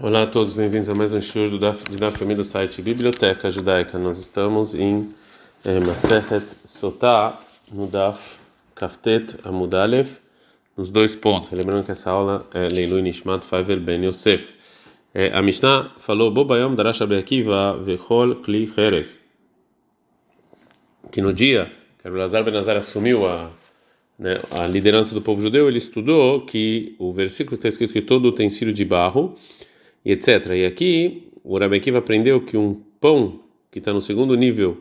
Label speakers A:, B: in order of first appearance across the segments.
A: Olá a todos, bem-vindos a mais um show do Daf, de Daf do site Biblioteca Judaica. Nós estamos em eh, Masechet Sotá, no Daf Kaftet Amudalev, nos dois pontos. Lembrando que essa aula é Leilu Nishmat Faivel Ben Yosef. Eh, a Mishnah falou, Bobayom Darash Akiva Vechol Kli Heref. Que no dia que Lazar Ben Azar assumiu a né, a liderança do povo judeu, ele estudou que o versículo está escrito que todo utensílio de barro etc. E aqui o Rabbi Akiva aprendeu que um pão que está no segundo nível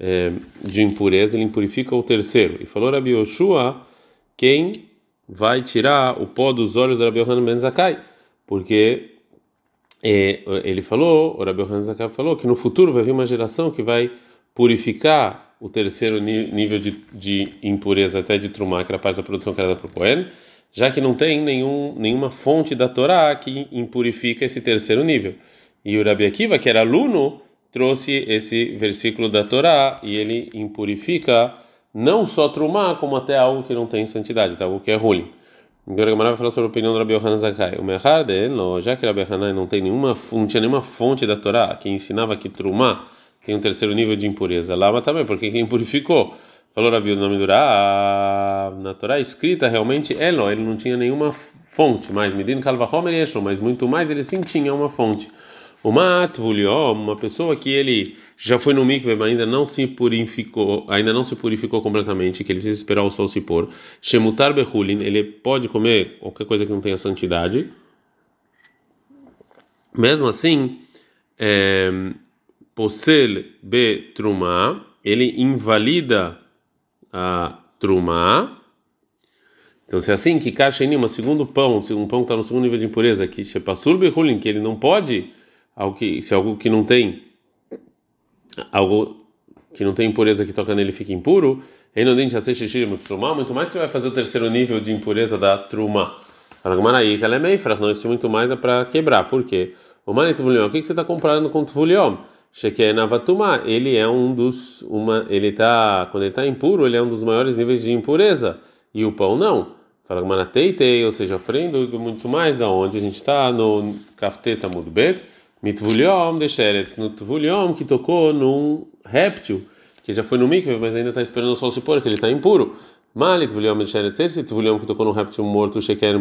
A: é, de impureza, ele impurifica o terceiro. E falou Rabbi Yoshua, quem vai tirar o pó dos olhos do Rabbi Yohanan Ben Zakai, porque é, ele falou, o Rabbi Yohanan Zakai falou que no futuro vai vir uma geração que vai purificar o terceiro nível de, de impureza até de trumá, que era parte da produção criada por Cohen, já que não tem nenhum, nenhuma fonte da Torá que impurifica esse terceiro nível. E o Rabi Akiva, que era aluno, trouxe esse versículo da Torá e ele impurifica não só trumá, como até algo que não tem santidade, tá? algo que é ruim. Agora Gamara vai falar sobre a opinião do Rabi Yohanan Zakai. O Meharden, já que Rabi Yohanan não não tinha nenhuma fonte da Torá que ensinava que trumá tem um terceiro nível de impureza. Lama também, porque quem impurificou Falou Rabi o nome do Ra, na Torá escrita realmente Elo, ele não tinha nenhuma fonte, mas Medin Kalvahomer Yeshlo, mas muito mais ele sim tinha uma fonte. O Matvuliom, uma pessoa que ele já foi no mikve, mas ainda não se purificou, ainda não se purificou completamente, que ele precisa esperar o sol se pôr. Shemutar Behulin, ele pode comer qualquer coisa que não tenha santidade. Mesmo assim, é, Posel Betrumá, ele invalida a trumá. Então, se é assim, que em uma segundo pão, um pão que está no segundo nível de impureza, que shepassur behulin, que ele não pode, algo que, se algo que não tem, algo que não tem impureza que toca nele fica impuro, muito mais que vai fazer o terceiro nível de impureza da trumá. Fala aí que ela é meio não, isso muito mais é para quebrar, por quê? O manito o que, que você está comprando com tuvulion? Shekenavatuma, ele é um dos uma, ele tá quando ele está impuro, ele é um dos maiores níveis de impureza e o pão não. Fala ou seja, aprendo muito mais da onde a gente está no kafteta mudbet, mitvuliom de no tvuliom que tocou num réptil que já foi no mikve, mas ainda está esperando o sol se pôr, que ele está impuro. Malit vuliom de sheretz, esse tvuliom que tocou num réptil morto, sheker,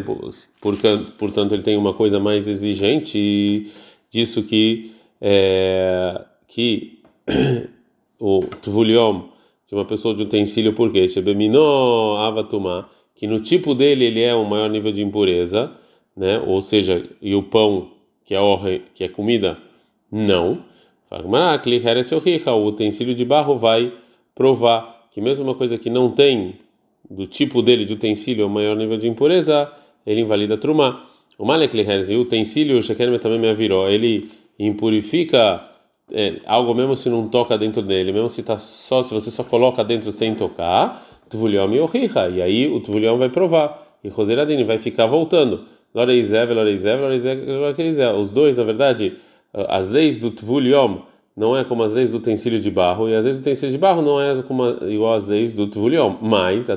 A: portanto ele tem uma coisa mais exigente disso que é, que o tvuliom de uma pessoa de utensílio, por quê? Shebemino avatumá, que no tipo dele ele é um maior nível de impureza, né? Ou seja, e o pão que é orre, que é comida, não. O utensílio de barro vai provar que mesmo uma coisa que não tem do tipo dele de utensílio, o maior nível de impureza, ele invalida trumá. O malek o utensílio, o também me avirou, ele impurifica é, algo mesmo se não toca dentro dele, mesmo se tá só se você só coloca dentro sem tocar, tvuliom e e aí o tvuliom vai provar e roseradini vai ficar voltando. Loreizev, Loreizev, Loreizev, os dois, na verdade, as leis do tvuliom não é como as leis do utensílio de barro e as leis do utensílio de barro não é como igual às leis do tvuliom, mas a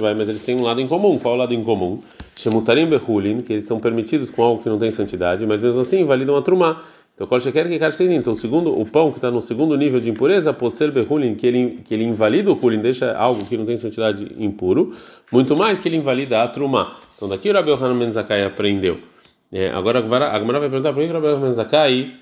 A: vai, mas eles têm um lado em comum. Qual é o lado em comum? Shemutarim behulin, que eles são permitidos com algo que não tem santidade, mas mesmo assim validam a trumá. Então, qual quer que carcerim. Então, segundo o pão que está no segundo nível de impureza, posser behulin, que ele que ele invalida o hulin, deixa algo que não tem santidade impuro, muito mais que ele invalida a trumá. Então, daqui o Rabi Yohanan Menzakai aprendeu. É, agora a Gemara vai perguntar por que o Rabi Yohanan Menzakai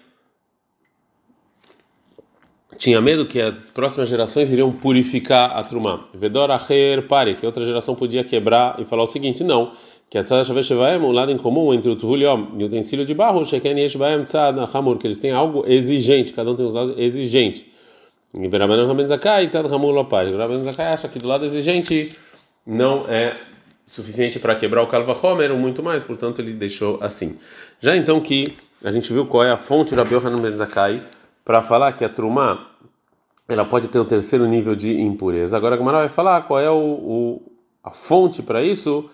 A: tinha medo que as próximas gerações iriam purificar a trumá. Vedor acher pare, que outra geração podia quebrar e falar o seguinte: não que a tzad shavet shevaem, um lado em comum entre o tuvuliom e o utensílio de barro, sheken yesh baem tzad hamur, que eles têm algo exigente, cada um tem um lado exigente. E Verabanan Ramen Zakai, tzad hamur lopar. Verabanan Zakai acha que do lado exigente não é suficiente para quebrar o kalva homer ou muito mais, portanto ele deixou assim. Já então que a gente viu qual é a fonte da Yohanan Zakai para falar que a trumá ela pode ter o terceiro nível de impureza. Agora a Gamara vai falar qual é o, o a fonte para isso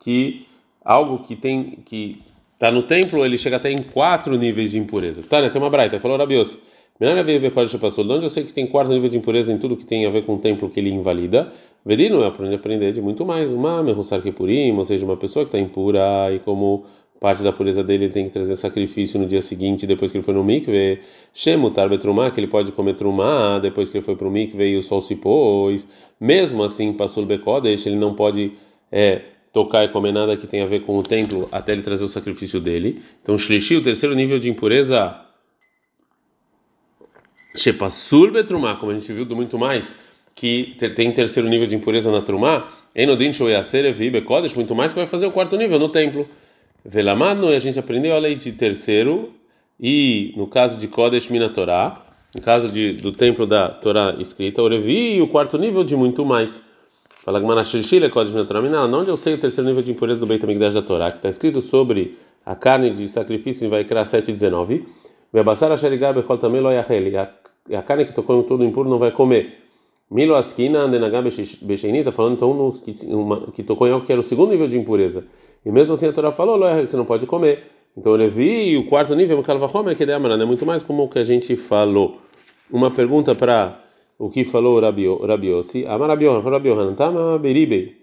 A: que algo que tem que está no templo ele chega até em quatro níveis de impureza. Tá, né? Tem uma braita, falou Rabios. Melhor ver ver passou. De onde eu sei que tem quatro níveis de impureza em tudo que tem a ver com o templo que ele invalida. Vedino é aprender de muito mais. Uma merusar que purim, ou seja, uma pessoa que está impura e como parte da pureza dele ele tem que trazer sacrifício no dia seguinte, depois que ele foi no mikve, Shemu Tarbetrumá, que ele pode comer trumá depois que ele foi para o mikve e o sol se pôs. Mesmo assim, passou o Bekodesh, ele não pode é, tocar e comer nada que tenha a ver com o templo até ele trazer o sacrifício dele. Então, Shlishi, o terceiro nível de impureza, Shepasur Betrumá, como a gente viu do muito mais, que tem terceiro nível de impureza na Trumá, Enodin Shoyaser Evi Bekodesh, muito mais que vai fazer o quarto nível no templo. Velamano, a gente aprendeu a lei de terceiro, e no caso de Kodesh Minatorá, no caso de, do templo da Torá escrita, o Revi, e o quarto nível de muito mais. Fala Gmana Shishile, Kodesh Minatorá, onde eu sei o terceiro nível de impureza do Beit HaMikdash da Torá, que está escrito sobre a carne de sacrifício em Vaikra 7,19. Bebassar Asherigar Bechol também e a carne que tocou em todo impuro não vai comer. Milo Askina Andenagá Becheini, está falando então que, uma, que tocou em algo que era o segundo nível de impureza. E mesmo assim a Torá falou, você não pode comer. Então Levi, o quarto nível, o Kalvahomer, que é é muito mais como o que a gente falou. Uma pergunta para o que falou Rabiossi. Amar Rabiohan, falou Rabiohan, Tama Beribe.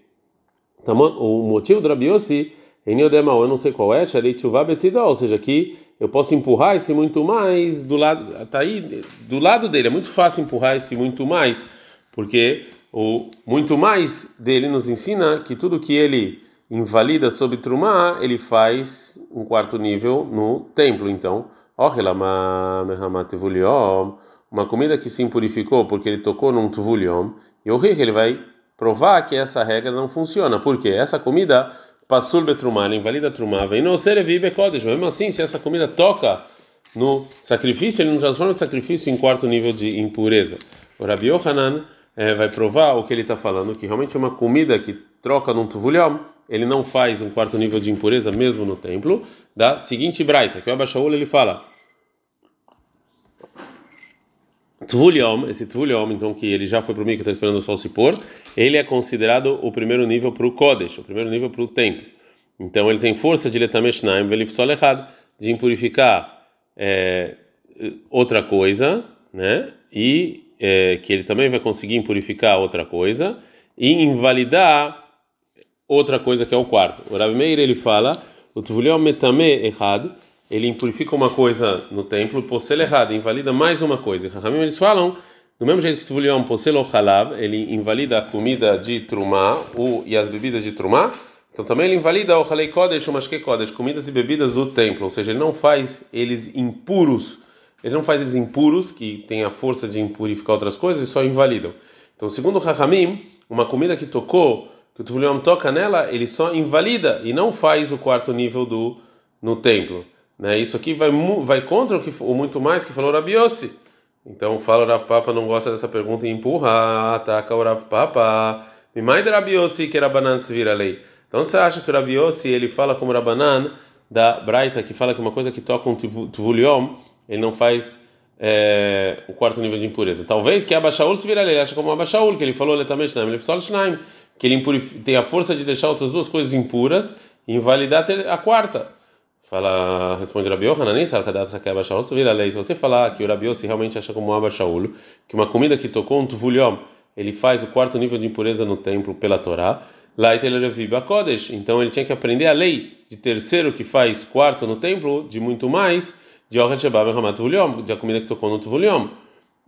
A: O motivo do Rabiossi, em eu não sei qual é, Sharei Tshuva Betzidol, ou seja, que eu posso empurrar esse muito mais do lado, tá aí, do lado dele. É muito fácil empurrar esse muito mais, porque o muito mais dele nos ensina que tudo que ele invalida sobre Trumá, ele faz um quarto nível no templo. Então, uma comida que se impurificou porque ele tocou num tuvuliom, e o rei ele vai provar que essa regra não funciona, porque essa comida passou betrumá, ela invalida trumá, vem no serevi bekodesh, mesmo assim, se essa comida toca no sacrifício, ele não transforma o sacrifício em quarto nível de impureza. O Rabi Yohanan é, vai provar o que ele está falando, que realmente uma comida que troca num tuvuliom, ele não faz um quarto nível de impureza mesmo no templo, da seguinte braita, que o Abashaul ele fala Tvuliom, esse Tvuliom, então que ele já foi para o que está esperando o sol se pôr, ele é considerado o primeiro nível para o Kodesh, o primeiro nível para o templo. Então ele tem força de letameshnaim, só errado de impurificar é, outra coisa, né? E é, que ele também vai conseguir impurificar outra coisa e invalidar outra coisa que é o quarto. O Rav Meir ele fala, o Tvuliom metame errado, ele impurifica uma coisa no templo, posel errado, invalida mais uma coisa. Rahamim eles falam, do mesmo jeito que Tvuliom posel o halab, ele invalida a comida de trumá o, e as bebidas de trumá, então também ele invalida o halei kodesh, o mashke kodesh, comidas e bebidas do templo, ou seja, ele não faz eles impuros, ele não faz eles impuros, que tem a força de impurificar outras coisas, e só invalidam. Então, segundo Rahamim, uma comida que tocou que o Tvuliom toca nela, ele só invalida e não faz o quarto nível do no templo. Né? Isso aqui vai, vai contra o que o muito mais que falou Rabiossi. Então fala Rav Papa não gosta dessa pergunta e empurra, ataca o Rav Papa. Me mais Rabiossi que Rabanan se vira lei. Então você acha que o Rabiossi ele fala como Rabanan da Braita que fala que uma coisa que toca um Tvuliom, ele não faz é, o quarto nível de impureza. Talvez que Abashaul se vira lei, ele acha como Abashaul, que ele falou letamente, precisa que ele tem a força de deixar outras duas coisas impuras e invalidar a quarta. Fala, responde Rabi Yohanan, que Abba Shaul, vira a lei. Se você falar que o Rabi se realmente acha como Abba Shaul, que uma comida que tocou um tuvuliom, ele faz o quarto nível de impureza no templo pela Torá, lá Kodesh. Então ele tinha que aprender a lei de terceiro que faz quarto no templo, de muito mais, de Orhat Shebab Hamat de a comida que tocou no tuvuliom.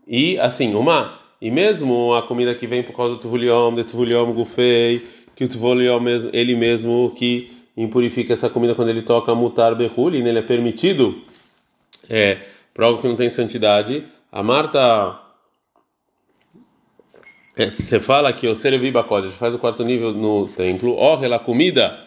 A: E assim, uma e mesmo a comida que vem por causa do Tuvuliom, de Tuvuliom Gufei, que o Tuvuliom ele mesmo que impurifica essa comida quando ele toca mutar berruli, ele é permitido é, para algo que não tem santidade. A Marta é, você fala que o Serevi Bakodesh faz o quarto nível no templo, orre a comida,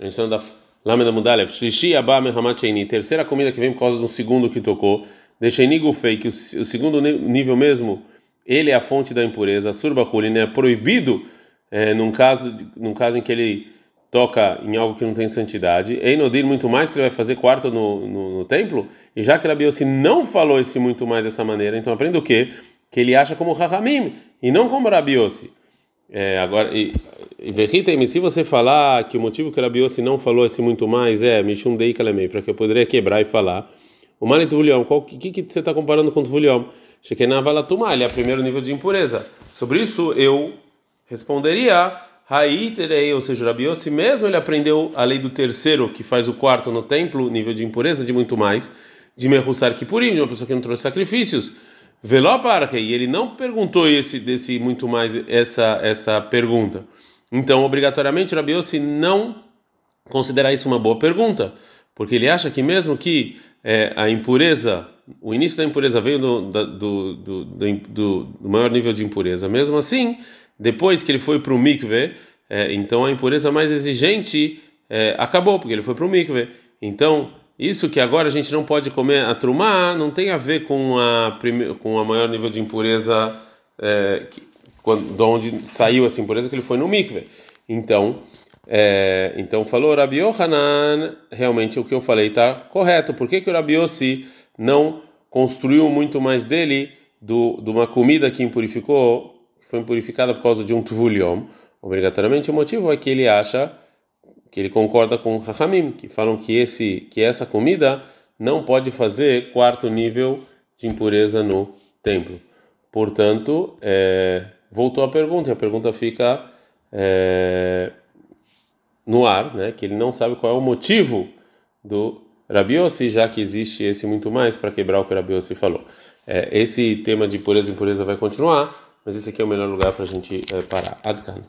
A: a gente da Lâmina Mudalev, Shlishi Abba Mehamat terceira comida que vem por causa do segundo que tocou, Deixeni Gufei, que o, segundo nível mesmo ele é a fonte da impureza. Surba Hulin é proibido é, num, caso, num caso em que ele toca em algo que não tem santidade. Einodir muito mais que ele vai fazer quarto no, no, no templo. E já que Rabiossi não falou esse muito mais dessa maneira, então aprenda o quê? Que ele acha como Rahamim e não como Rabiossi. É, agora, e se você falar que o motivo que Rabiossi não falou esse muito mais é Mishum Dei Kalemei, para que eu poderia quebrar e falar. O Manitvulion, o que, que, você está comparando com o Tvulion? Shekenavalatuma, ele é o primeiro nível de impureza. Sobre isso eu responderia Haiterei, ou seja, Rabi Yossi mesmo ele aprendeu a lei do terceiro, que faz o quarto no templo, nível de impureza, de muito mais, de Merusar Kipurim, de uma pessoa que não trouxe sacrifícios. Veloparque, e ele não perguntou esse desse muito mais essa essa pergunta. Então, obrigatoriamente, Rabi Yossi não considera isso uma boa pergunta, porque ele acha que mesmo que é, a impureza, o início da impureza veio do, do, do, do, do maior nível de impureza, mesmo assim, depois que ele foi para o mikve, é, então a impureza mais exigente é, acabou, porque ele foi para o mikve. Então, isso que agora a gente não pode comer a trumá não tem a ver com a com a maior nível de impureza é, que, quando, de onde saiu essa impureza que ele foi no mikve. Então, é, então falou Rabi Yohanan, realmente o que eu falei está correto. Por que, que o Rabi Yossi não construiu muito mais dele do, de uma comida que impurificou, foi impurificada por causa de um tvuliom? Obrigatoriamente o motivo é que ele acha que ele concorda com Rahamim, que falam que esse que essa comida não pode fazer quarto nível de impureza no templo. Portanto, é, voltou a pergunta, e a pergunta fica é, no ar, né, que ele não sabe qual é o motivo do Rabiossi, já que existe esse muito mais para quebrar o que o Rabiossi falou. É, esse tema de pureza e impureza vai continuar, mas esse aqui é o melhor lugar para a gente é, parar. Adkan.